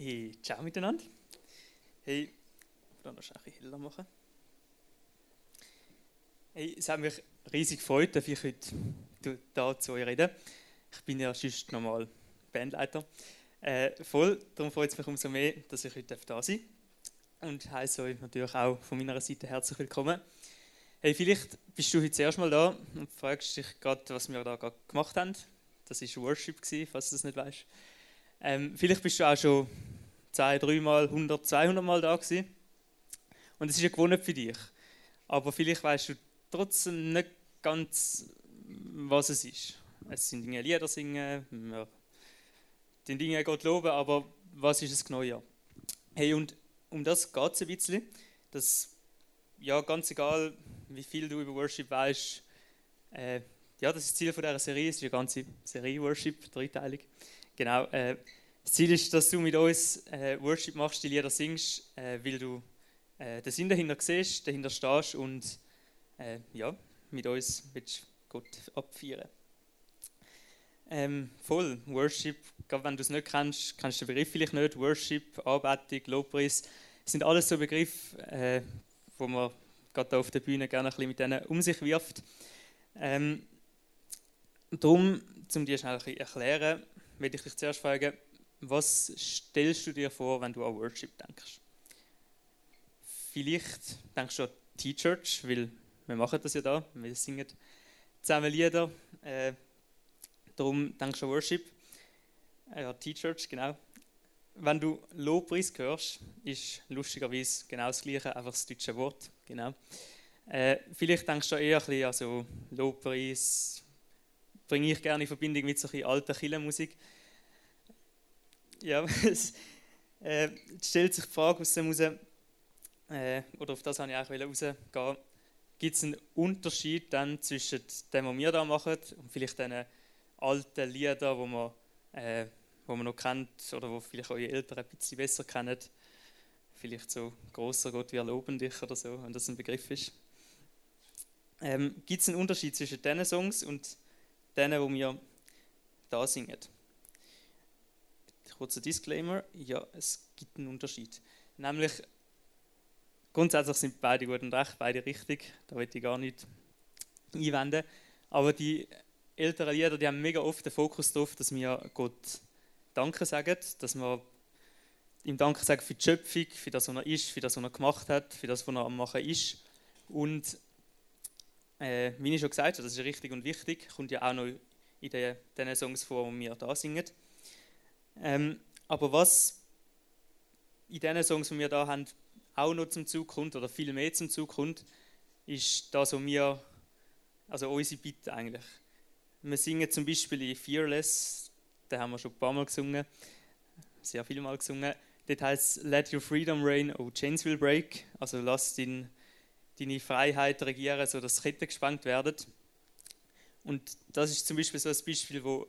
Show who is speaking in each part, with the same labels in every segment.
Speaker 1: Hey, ciao miteinander. Hey, ich noch ein bisschen heller machen. Hey, es hat mich riesig gefreut, dass ich heute hier zu euch reden Ich bin ja sonst normal Bandleiter. Äh, voll, darum freut es mich umso mehr, dass ich heute da sein darf. Und heiße euch natürlich auch von meiner Seite herzlich willkommen. Hey, vielleicht bist du heute das erste Mal da und fragst dich gerade, was wir da gerade gemacht haben. Das war Worship, falls du das nicht weißt. Ähm, vielleicht bist du auch schon zwei, dreimal, 100, 200 Mal da gewesen. Und es ist ja gewohnt für dich. Aber vielleicht weißt du trotzdem nicht ganz, was es ist. Es sind Dinge Lieder singen, wir den Dingen Gott loben, aber was ist es genau ja? Hey, und um das geht es ein bisschen. Dass, ja, ganz egal, wie viel du über Worship weißt, äh, ja, das ist das Ziel von dieser Serie, es ist eine ganze Serie Worship, dreiteilig. Genau. Äh, das Ziel ist, dass du mit uns äh, Worship machst, die Lieder singst, äh, weil du äh, den Sinn dahinter siehst, dahinter stehst und äh, ja, mit uns willst Gott abfeiern. Ähm, voll, Worship, gerade wenn du es nicht kennst, kennst du den Begriff vielleicht nicht. Worship, Anbetung, Lobpreis, sind alles so Begriffe, äh, wo man gerade auf der Bühne gerne ein bisschen mit denen um sich wirft. Ähm, darum, um dir schnell ein bisschen erklären, möchte ich dich zuerst fragen, was stellst du dir vor, wenn du an Worship denkst? Vielleicht denkst du an T-Church, weil wir machen das ja da, wir singen zusammen Lieder. Äh, darum denkst du an Worship. Äh, ja, T-Church, genau. Wenn du Lobpreis hörst, ist lustigerweise genau das gleiche, einfach das deutsche Wort. Genau. Äh, vielleicht denkst du eher an so Lobpreis, bringe ich gerne in Verbindung mit so ein alter Kirchenmusik. Ja, es äh, stellt sich die Frage aus dem raus, äh, oder auf das wollte ich auch rausgehen, gibt es einen Unterschied dann zwischen dem, was wir da machen und vielleicht den alten Liedern, wo man, äh, wo man noch kennt oder wo vielleicht eure Eltern ein bisschen besser kennen? Vielleicht so «Großer Gott, wir loben dich» oder so, wenn das ein Begriff ist. Ähm, gibt es einen Unterschied zwischen diesen Songs und denen, wo wir da singen. Kurzer Disclaimer, ja, es gibt einen Unterschied. Nämlich, grundsätzlich sind beide gut und recht, beide richtig, da will ich gar nicht einwenden. Aber die älteren Lieder, die haben mega oft den Fokus darauf, dass wir Gott Danke sagen, dass wir ihm Danke sagen für die Schöpfung, für das, was er ist, für das, was er gemacht hat, für das, was er am Machen ist. Und äh, wie ich schon gesagt habe, das ist richtig und wichtig, kommt ja auch noch in den, Songs vor, die wir da singen. Ähm, aber was in den Songs, die wir da haben, auch noch zum Zug kommt, oder viel mehr zum Zug kommt, ist das, was wir, also unsere Bitte eigentlich. Wir singen zum Beispiel in Fearless, da haben wir schon ein paar Mal gesungen, sehr viele Mal gesungen. Dort heißt Let Your Freedom Reign, Oh Chains Will Break, also lass den deine Freiheit regieren, sodass Ketten gespannt werden. Und das ist zum Beispiel so ein Beispiel, wo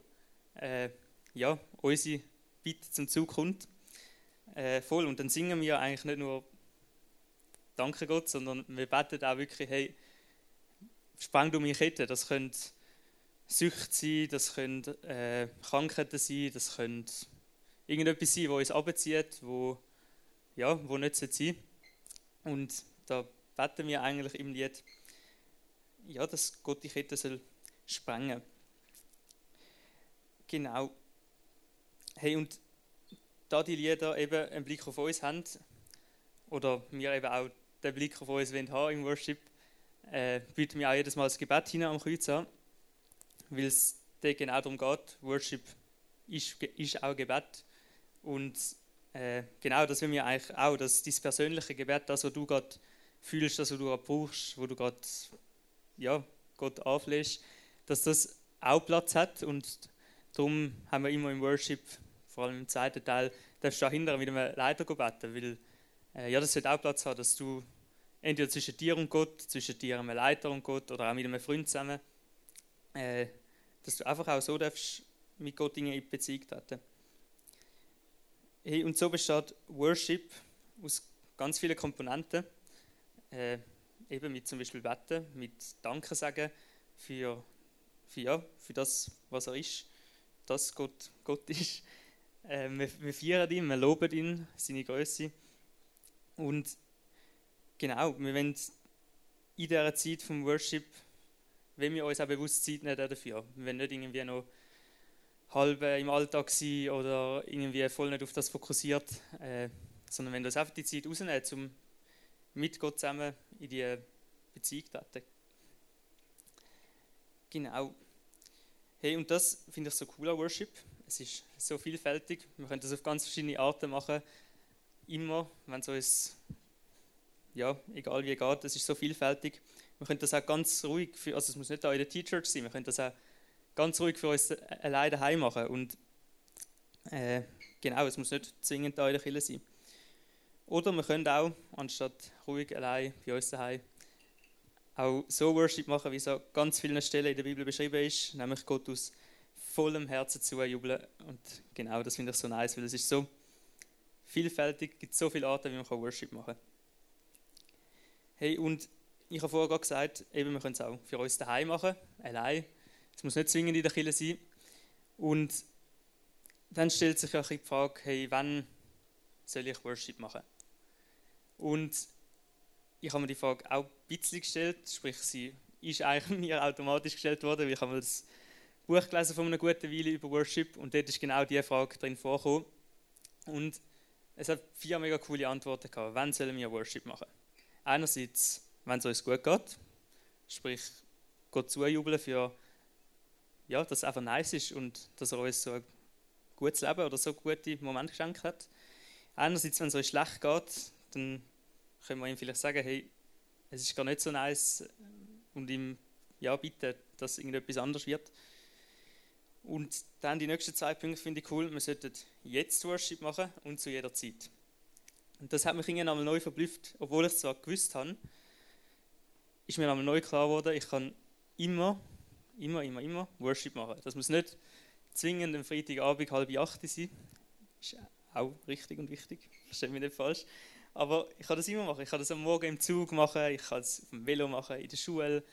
Speaker 1: äh, ja, unsere Bitte zum Zug kommt. Äh, voll. Und dann singen wir eigentlich nicht nur Danke Gott, sondern wir beten auch wirklich, hey, sprang du meine Kette. Das können Süchte sein, das können äh, Krankheiten sein, das können irgendetwas sein, was uns abzieht, wo, ja, wo nicht sein. Und da beten wir eigentlich im Lied, ja, dass Gott die Kette soll sprengen. Genau. Hey, und da die Lieder eben einen Blick auf uns haben, oder wir eben auch den Blick auf uns wollen haben im Worship, äh, bieten wir auch jedes Mal das Gebet hinein am Kreuz an, weil es da genau darum geht, Worship ist, ist auch Gebet. Und äh, genau das will wir eigentlich auch, dass dieses persönliche Gebet, das, was du gerade fühlst, dass du gerade brauchst, wo du gerade ja, Gott anflehst, dass das auch Platz hat und darum haben wir immer im Worship, vor allem im zweiten Teil, darfst du dahinter mit einem Leiter beten, weil äh, ja, das wird auch Platz haben, dass du entweder zwischen dir und Gott, zwischen dir und einem Leiter und Gott oder auch mit einem Freund zusammen, äh, dass du einfach auch so darfst mit Gott Dinge in Beziehung treten. Hey, und so besteht Worship aus ganz vielen Komponenten äh, eben mit zum Beispiel Beten, mit Danke sagen für, für, ja, für das, was er ist, dass Gott Gott ist. Äh, wir, wir feiern ihn, wir loben ihn, seine Größe. Und genau, wir wollen in dieser Zeit vom Worship, wenn wir uns auch bewusst Zeit nehmen dafür. Wir wollen nicht irgendwie noch halb im Alltag sein oder irgendwie voll nicht auf das fokussiert, äh, sondern wenn uns einfach die Zeit rausnehmen, um mit Gott zusammen in die Beziehung treten. Genau. Hey, und das finde ich so cool an Worship. Es ist so vielfältig. Wir können das auf ganz verschiedene Arten machen. Immer, wenn es uns, ja, egal wie geht, es ist so vielfältig. Wir können das auch ganz ruhig, für, also es muss nicht da in der T-Church sein, wir können das auch ganz ruhig für uns alleine daheim machen. Und äh, genau, es muss nicht zwingend da in der Kirche sein. Oder wir können auch, anstatt ruhig allein bei uns daheim, auch so Worship machen, wie es an ganz vielen Stellen in der Bibel beschrieben ist, nämlich Gott aus vollem Herzen zujubeln. Und genau das finde ich so nice, weil es ist so vielfältig, es gibt so viele Arten, wie man Worship machen kann. Hey, und ich habe vorher gerade gesagt, eben, wir können es auch für uns daheim machen, allein. Es muss nicht zwingend in der Kirche sein. Und dann stellt sich auch die Frage, hey, wann soll ich Worship machen? Und ich habe mir die Frage auch ein bisschen gestellt, sprich, sie ist eigentlich mir automatisch gestellt worden, weil ich habe das Buch gelesen von einer guten Weile über Worship und dort ist genau diese Frage drin vorgekommen. Und es hat vier mega coole Antworten gehabt. Wann sollen wir Worship machen? Einerseits, wenn es uns gut geht, sprich, Gott zujubeln für, ja, dass es einfach nice ist und dass er uns so ein gutes Leben oder so gute Momente geschenkt hat. Einerseits, wenn es euch schlecht geht, dann können wir ihm vielleicht sagen, hey, es ist gar nicht so nice und ihm ja bitten, dass irgendetwas anders wird. Und dann die nächsten zwei Punkte finde ich cool. Wir sollten jetzt Worship machen und zu jeder Zeit. Und das hat mich irgendwann einmal neu verblüfft, obwohl ich es zwar gewusst habe, ist mir einmal neu klar geworden, ich kann immer, immer, immer, immer Worship machen. Das muss nicht zwingend am Freitagabend halb acht sein. Ist auch richtig und wichtig, verstehe mich nicht falsch. Aber ich kann das immer machen. Ich kann das am Morgen im Zug machen, ich kann es auf dem Velo machen, in der Schule,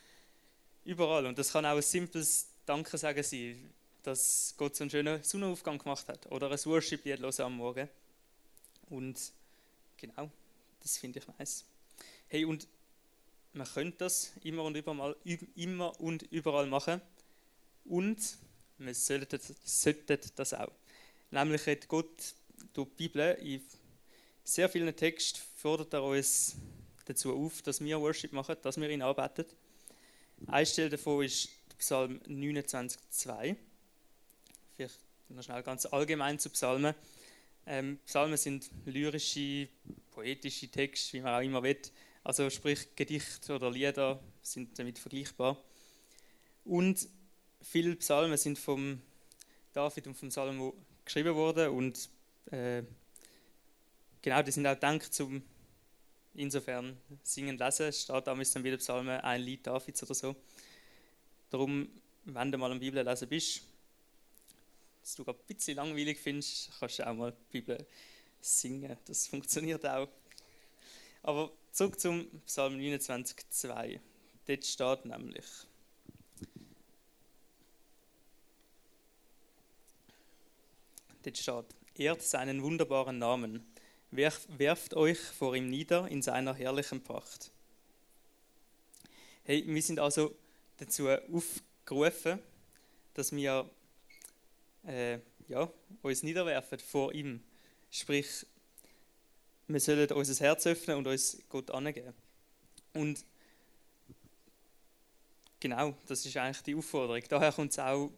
Speaker 1: überall. Und das kann auch ein simples Dankesagen sein, dass Gott so einen schönen Sonnenaufgang gemacht hat. Oder ein Worship-Lied hören am Morgen. Und genau, das finde ich nice. Hey, und man könnte das immer und überall, immer und überall machen. Und sollten, sollten das auch. Nämlich hat Gott durch die Bibel in sehr vielen Texten fordert er uns dazu auf, dass wir Worship machen, dass wir ihn arbeiten. Eine Stelle davon ist Psalm 29,2. Vielleicht noch schnell ganz allgemein zu Psalmen. Ähm, Psalmen sind lyrische, poetische Texte, wie man auch immer will. Also sprich Gedichte oder Lieder sind damit vergleichbar. Und viele Psalmen sind vom David und vom Salomo geschrieben worden und äh, genau, die sind auch gedacht zum insofern singen, lesen. Es steht damals dann wieder Psalmen ein Lied Davids oder so. Darum, wenn du mal am Bibel lesen bist, dass du gerade ein bisschen langweilig findest, kannst du auch mal die Bibel singen. Das funktioniert auch. Aber zurück zum Psalm 29,2. Dort steht nämlich, dort steht, ehrt seinen wunderbaren Namen, werft euch vor ihm nieder in seiner herrlichen Pracht. Hey, wir sind also dazu aufgerufen, dass wir äh, ja, uns niederwerfen vor ihm. Sprich, wir sollen unser Herz öffnen und uns Gott angeben. Und genau, das ist eigentlich die Aufforderung. Daher kommt es auch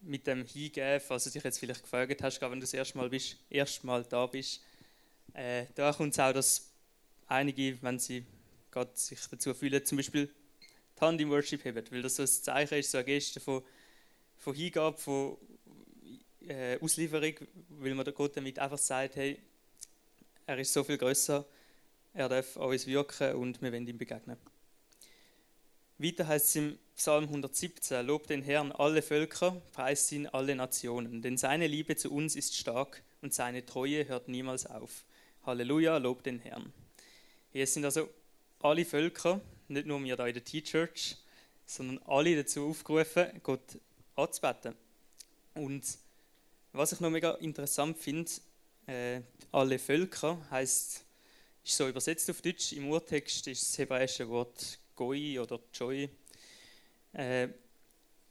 Speaker 1: mit dem Hingeben, falls du dich jetzt vielleicht gefragt hast, wenn du das erste Mal, bist, erste Mal da bist. Äh, da kommt es auch, dass einige, wenn sie gerade sich dazu fühlen, zum Beispiel die Hand im Worship heben, weil das so ein Zeichen ist, so eine Geste von, von Hingabe, von äh, Auslieferung, weil man Gott damit einfach sagt, hey, er ist so viel größer, er darf an uns wirken und wir werden ihm begegnen. Weiter heißt es im Psalm 117, Lob den Herrn alle Völker, preist ihn alle Nationen, denn seine Liebe zu uns ist stark und seine Treue hört niemals auf. Halleluja, lob den Herrn. Hier sind also alle Völker, nicht nur wir da in der T-Church, sondern alle dazu aufgerufen, Gott anzubeten. Und was ich noch mega interessant finde, äh, alle Völker heißt, ist so übersetzt auf Deutsch. Im Urtext ist das hebräische Wort Goi oder Joy. Äh,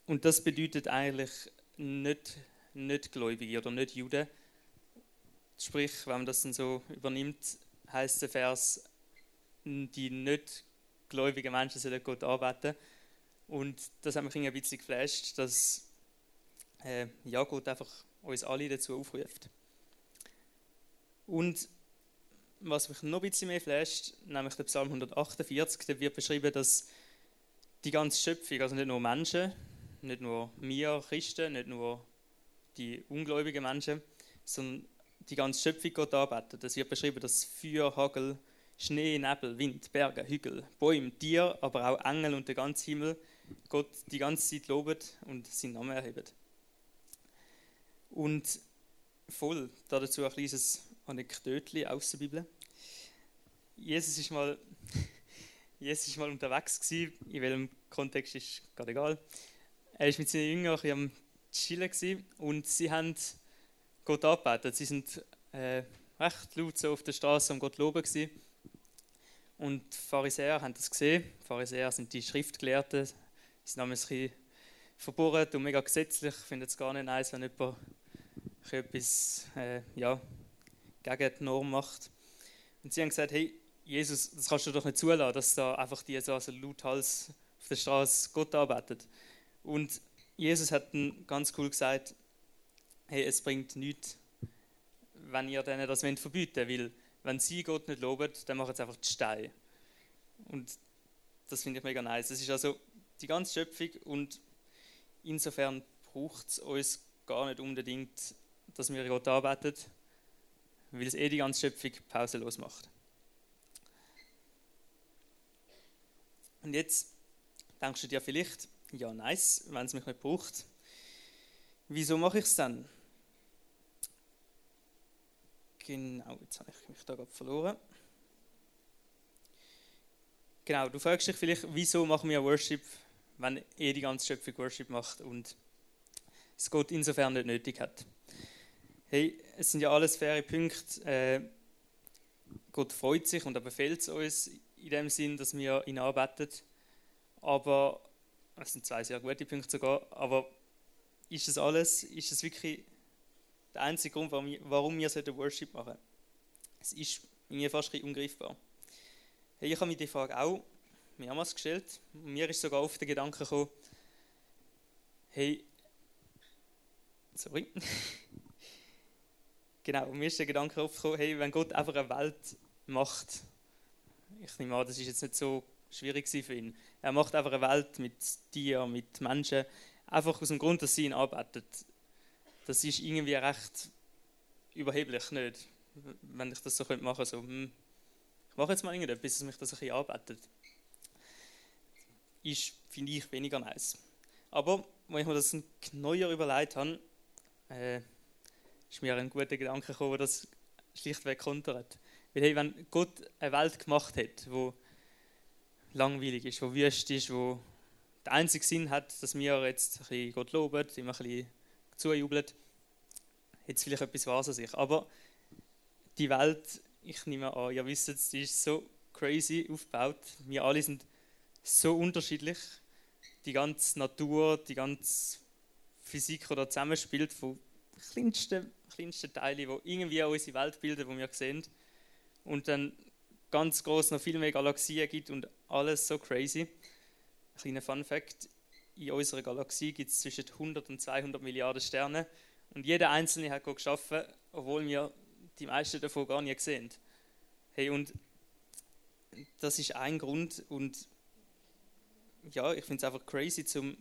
Speaker 1: und das bedeutet eigentlich nicht, nicht Gläubige oder nicht Juden. Sprich, wenn man das dann so übernimmt, heißt der Vers, die nicht gläubigen Menschen sollen Gott arbeiten. Und das hat mich ein bisschen geflasht, dass äh, ja, Gott einfach uns alle dazu aufruft. Und was mich noch ein bisschen mehr flasht, nämlich der Psalm 148, da wird beschrieben, dass die ganze Schöpfung, also nicht nur Menschen, nicht nur wir Christen, nicht nur die ungläubigen Menschen, sondern die ganze Schöpfung Gott arbeitet. Es wird beschrieben, dass Feuer, Hagel, Schnee, Nebel, Wind, Berge, Hügel, Bäume, Tiere, aber auch Engel und der ganze Himmel Gott die ganze Zeit loben und seinen Namen erheben. Und voll dazu ein kleines Anekdötchen aus der Bibel. Jesus ist mal, Jesus ist mal unterwegs gewesen, in welchem Kontext ist gerade egal. Er ist mit seinen Jüngern am Chillen gewesen und sie haben Gott angebetet. Sie sind äh, recht laut so auf der Straße am Gott loben gewesen. Und die Pharisäer haben das gesehen. Die Pharisäer sind die Schriftgelehrten. Sie haben ein bisschen verbohrt und mega gesetzlich. Ich finde es gar nicht nice, wenn jemand etwas äh, ja, gegen die Norm macht. Und sie haben gesagt, hey, Jesus, das kannst du doch nicht zulassen, dass da einfach die so also lauthals auf der Straße Gott arbeitet. Und Jesus hat dann ganz cool gesagt, hey, es bringt nichts, wenn ihr denen das verbieten wollt, weil wenn sie Gott nicht loben, dann machen sie einfach die Steine. Und das finde ich mega nice. Das ist also die ganze Schöpfung und insofern braucht es uns gar nicht unbedingt, dass wir Gott arbeiten, weil es eh die ganze Schöpfung pausenlos macht. Und jetzt denkst du dir vielleicht, ja nice, wenn es mich nicht braucht. Wieso mache ich es dann? Genau, jetzt habe ich mich da gerade verloren. Genau, du fragst dich vielleicht, wieso machen wir Worship, wenn eh die ganze Schöpfung Worship macht und es Gott insofern nicht nötig hat. Hey, es sind ja alles faire Punkte. Äh, Gott freut sich und er befehlt es uns in dem Sinn, dass wir ihn arbeiten. Aber, es sind zwei sehr gute Punkte sogar, aber ist das alles, ist das wirklich der einzige Grund, warum wir, wir Worship machen sollten? Es ist mir fast ein ungreifbar. Hey, ich habe mir die Frage auch mehrmals gestellt. Mir ist sogar oft der Gedanke gekommen, hey, sorry, genau, mir ist der Gedanke aufgekommen, hey, wenn Gott einfach eine Welt macht, ich nehme an, das ist jetzt nicht so schwierig für ihn. Er macht einfach eine Welt mit Tieren, mit Menschen, einfach aus dem Grund, dass sie ihn arbeitet. Das ist irgendwie recht überheblich, nicht? Wenn ich das so machen könnte, so, hm, ich mache jetzt mal irgendetwas, bis es mich das ein bisschen arbeitet. Ist, finde ich, weniger nice. Aber, wenn ich mir das neuer überlegt habe, äh, ist mir ein guter Gedanke gekommen, der das schlichtweg kontert. Weil hey, wenn Gott eine Welt gemacht hat, wo langweilig ist, wo wüst ist, wo der einzige Sinn hat, dass wir jetzt ein bisschen Gott loben, immer ein bisschen zujubeln, hat es vielleicht etwas Wahres an sich. Aber die Welt, ich nehme an, ihr wisst es, die ist so crazy aufgebaut. Wir alle sind so unterschiedlich. Die ganze Natur, die ganze Physik, da zusammenspielt, von kleinsten, kleinsten Teilen, die irgendwie unsere Welt bilden, die wir sehen. Und dann ganz groß noch viel mehr Galaxien gibt und alles so crazy. Ein kleiner Fun Fact: In unserer Galaxie gibt es zwischen 100 und 200 Milliarden Sterne und jeder einzelne hat geschaffen, obwohl wir die meisten davon gar nicht sehen. Hey, und das ist ein Grund und ja, ich finde es einfach crazy, zum,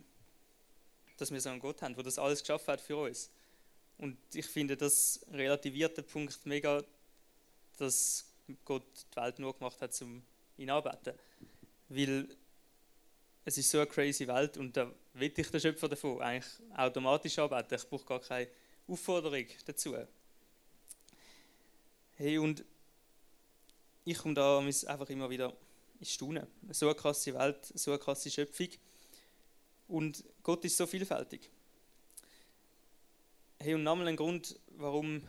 Speaker 1: dass wir so einen Gott haben, der das alles geschaffen hat für uns. Und ich finde, das relativiert den Punkt mega, dass Gott die Welt nur gemacht hat, um ihn arbeiten. Weil es ist so eine crazy Welt und da will ich den Schöpfer davon eigentlich automatisch arbeiten. Ich brauche gar keine Aufforderung dazu. Hey, und ich komme da einfach immer wieder ins Staunen. So eine krasse Welt, so eine krasse Schöpfung. Und Gott ist so vielfältig. Hey, und nochmal ein Grund, warum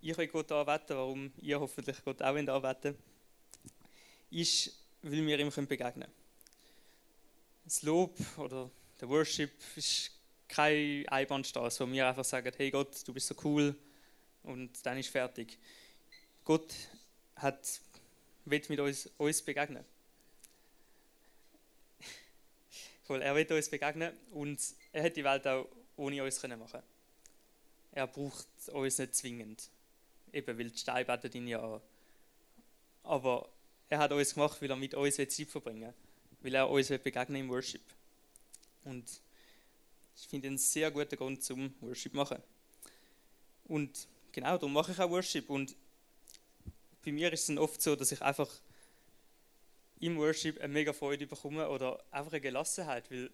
Speaker 1: ich euch Gott anbeten, warum ihr hoffentlich Gott auch anbeten ist, weil wir ihm begegnen können. Das Lob oder der Worship ist keine Einbahnstraße, wo wir einfach sagen, hey Gott, du bist so cool und dann ist fertig. Gott hat, will mit uns, uns begegnen. Er will uns begegnen und er hat die Welt auch ohne uns machen können. Er braucht uns nicht zwingend. Eben, weil die Steine beten ihn ja an. Aber er hat uns gemacht, weil er mit uns Zeit verbringen will. Weil er uns begegnen im Worship. Und ich finde einen sehr guten Grund zum Worship machen. Und genau, darum mache ich auch Worship. Und bei mir ist es oft so, dass ich einfach im Worship eine mega Freude bekomme oder einfach eine Gelassenheit, weil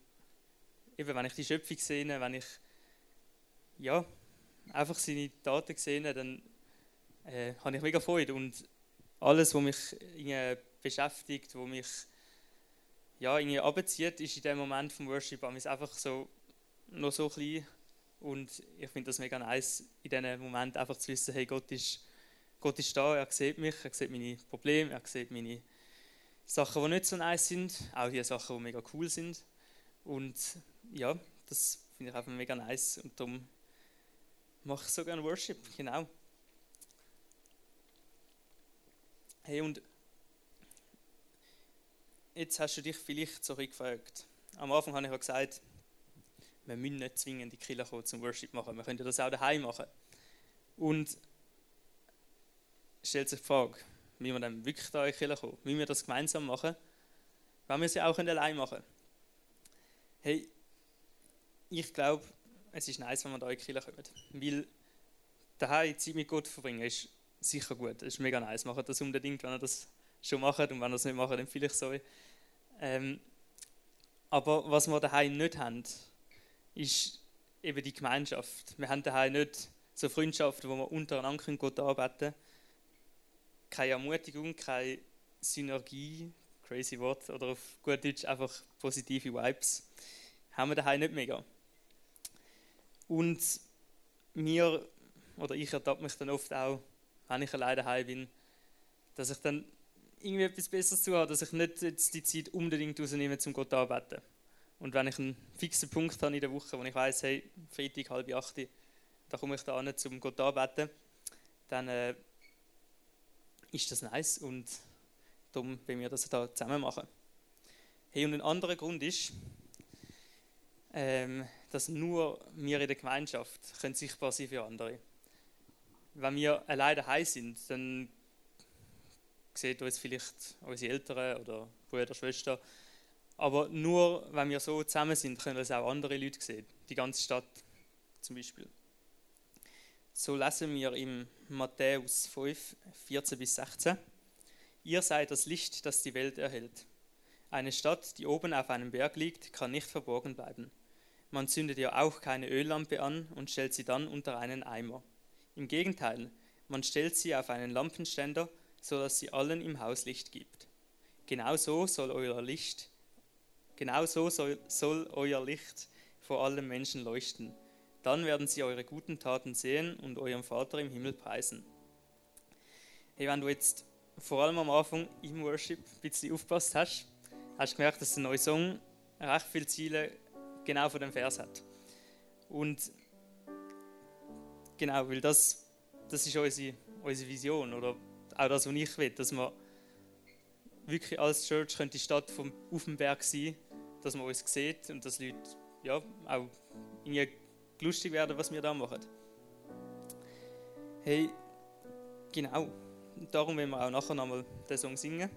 Speaker 1: eben, wenn ich die Schöpfung sehe, wenn ich ja, einfach seine Taten sehe, dann äh, habe ich mega Freude und alles, was mich beschäftigt, was mich ja, irgendwie abzieht, ist in dem Moment vom Worship einfach so noch so klein und ich finde das mega nice, in diesem Moment einfach zu wissen, hey, Gott ist, Gott ist da, er sieht mich, er sieht meine Probleme, er sieht meine Sachen, die nicht so nice sind, auch die Sachen, die mega cool sind und ja, das finde ich einfach mega nice und darum mache ich so gerne Worship, genau. Hey, und jetzt hast du dich vielleicht so gefragt. Am Anfang habe ich ja gesagt, wir müssen nicht zwingend in die Kirche kommen zum Worship machen. Wir können das auch daheim machen. Und stellt sich die Frage, wie wir dann wirklich da in die Kirche kommen? Wie wir das gemeinsam machen? Wenn wir sie auch allein machen Hey, ich glaube, es ist nice, wenn wir da in die Kirche kommen. Weil daheim Zeit mit Gott verbringen ist sicher gut. Es ist mega nice. Macht das unbedingt, wenn ihr das schon macht. Und wenn ihr das nicht macht, dann vielleicht so. Ähm, aber was wir daheim nicht haben, ist eben die Gemeinschaft. Wir haben daheim nicht so Freundschaften, wo wir untereinander Gott arbeiten können. Keine Ermutigung, keine Synergie, crazy Wort, oder auf gut Deutsch einfach positive Vibes. Haben wir daheim nicht mega. Und mir, oder ich ertappe mich dann oft auch, wenn ich alleine daheim bin, dass ich dann irgendwie etwas Besseres zu habe, dass ich nicht jetzt die Zeit unbedingt rausnehme, zum Gott arbeiten. Und wenn ich einen fixen Punkt habe in der Woche, wo ich weiß, hey, Freitag, halb acht, da komme ich da an, zum Gott arbeiten, dann äh, ist das nice und darum wenn wir das da zusammen machen. Hey, und ein anderer Grund ist, ähm, dass nur wir in der Gemeinschaft können sichtbar sein für andere. Wenn wir alleine daheim sind, dann sieht uns vielleicht unsere Eltern oder Brüder, Schwester aber nur wenn wir so zusammen sind, können es auch andere Leute sehen. Die ganze Stadt zum Beispiel. So lesen wir im Matthäus 5, 14 bis 16. Ihr seid das Licht, das die Welt erhält. Eine Stadt, die oben auf einem Berg liegt, kann nicht verborgen bleiben. Man zündet ja auch keine Öllampe an und stellt sie dann unter einen Eimer. Im Gegenteil, man stellt sie auf einen Lampenständer, so dass sie allen im Haus Licht gibt. Genauso soll euer Licht Genau so soll, soll euer Licht vor allen Menschen leuchten. Dann werden sie eure guten Taten sehen und eurem Vater im Himmel preisen. Hey, wenn du jetzt vor allem am Anfang im Worship ein bisschen aufgepasst hast, hast du gemerkt, dass der neue Song recht viele Ziele genau von dem Vers hat. Und genau, weil das, das ist unsere, unsere Vision oder auch das, was ich will, dass wir wirklich als Church die Stadt vom, auf dem Berg sein dass man uns sieht und dass Leute ja, auch irgendwie lustig werden, was wir da machen. Hey, genau. Darum wollen wir auch nachher nochmal den Song singen.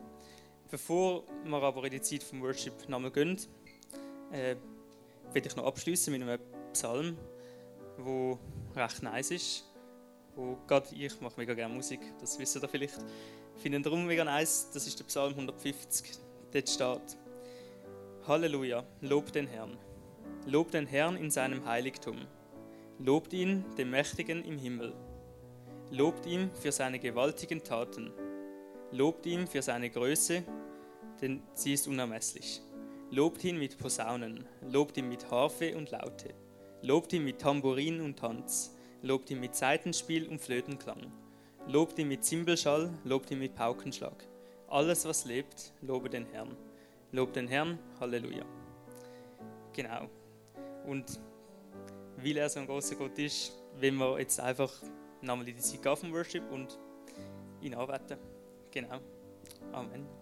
Speaker 1: Bevor wir aber in die Zeit vom Worship nochmal gehen, äh, will ich noch abschließen mit einem Psalm, wo recht nice ist. Wo gerade ich mache mega gerne Musik, das wisst ihr vielleicht. Ich finde ihn darum mega nice. Das ist der Psalm 150. Dort steht: Halleluja, lobt den Herrn. Lobt den Herrn in seinem Heiligtum. Lobt ihn, dem Mächtigen im Himmel. Lobt ihm für seine gewaltigen Taten. Lobt ihm für seine Größe, denn sie ist unermesslich. Lobt ihn mit Posaunen, lobt ihn mit Harfe und Laute. Lobt ihn mit Tambourin und Tanz. Lobt ihn mit Saitenspiel und Flötenklang. Lobt ihn mit Zimbelschall, lobt ihn mit Paukenschlag. Alles, was lebt, lobe den Herrn. Lob den Herrn, Halleluja. Genau. Und weil er so ein großer Gott ist, wenn wir jetzt einfach nochmal die Zeit vom Worship und ihn anbeten. Genau. Amen.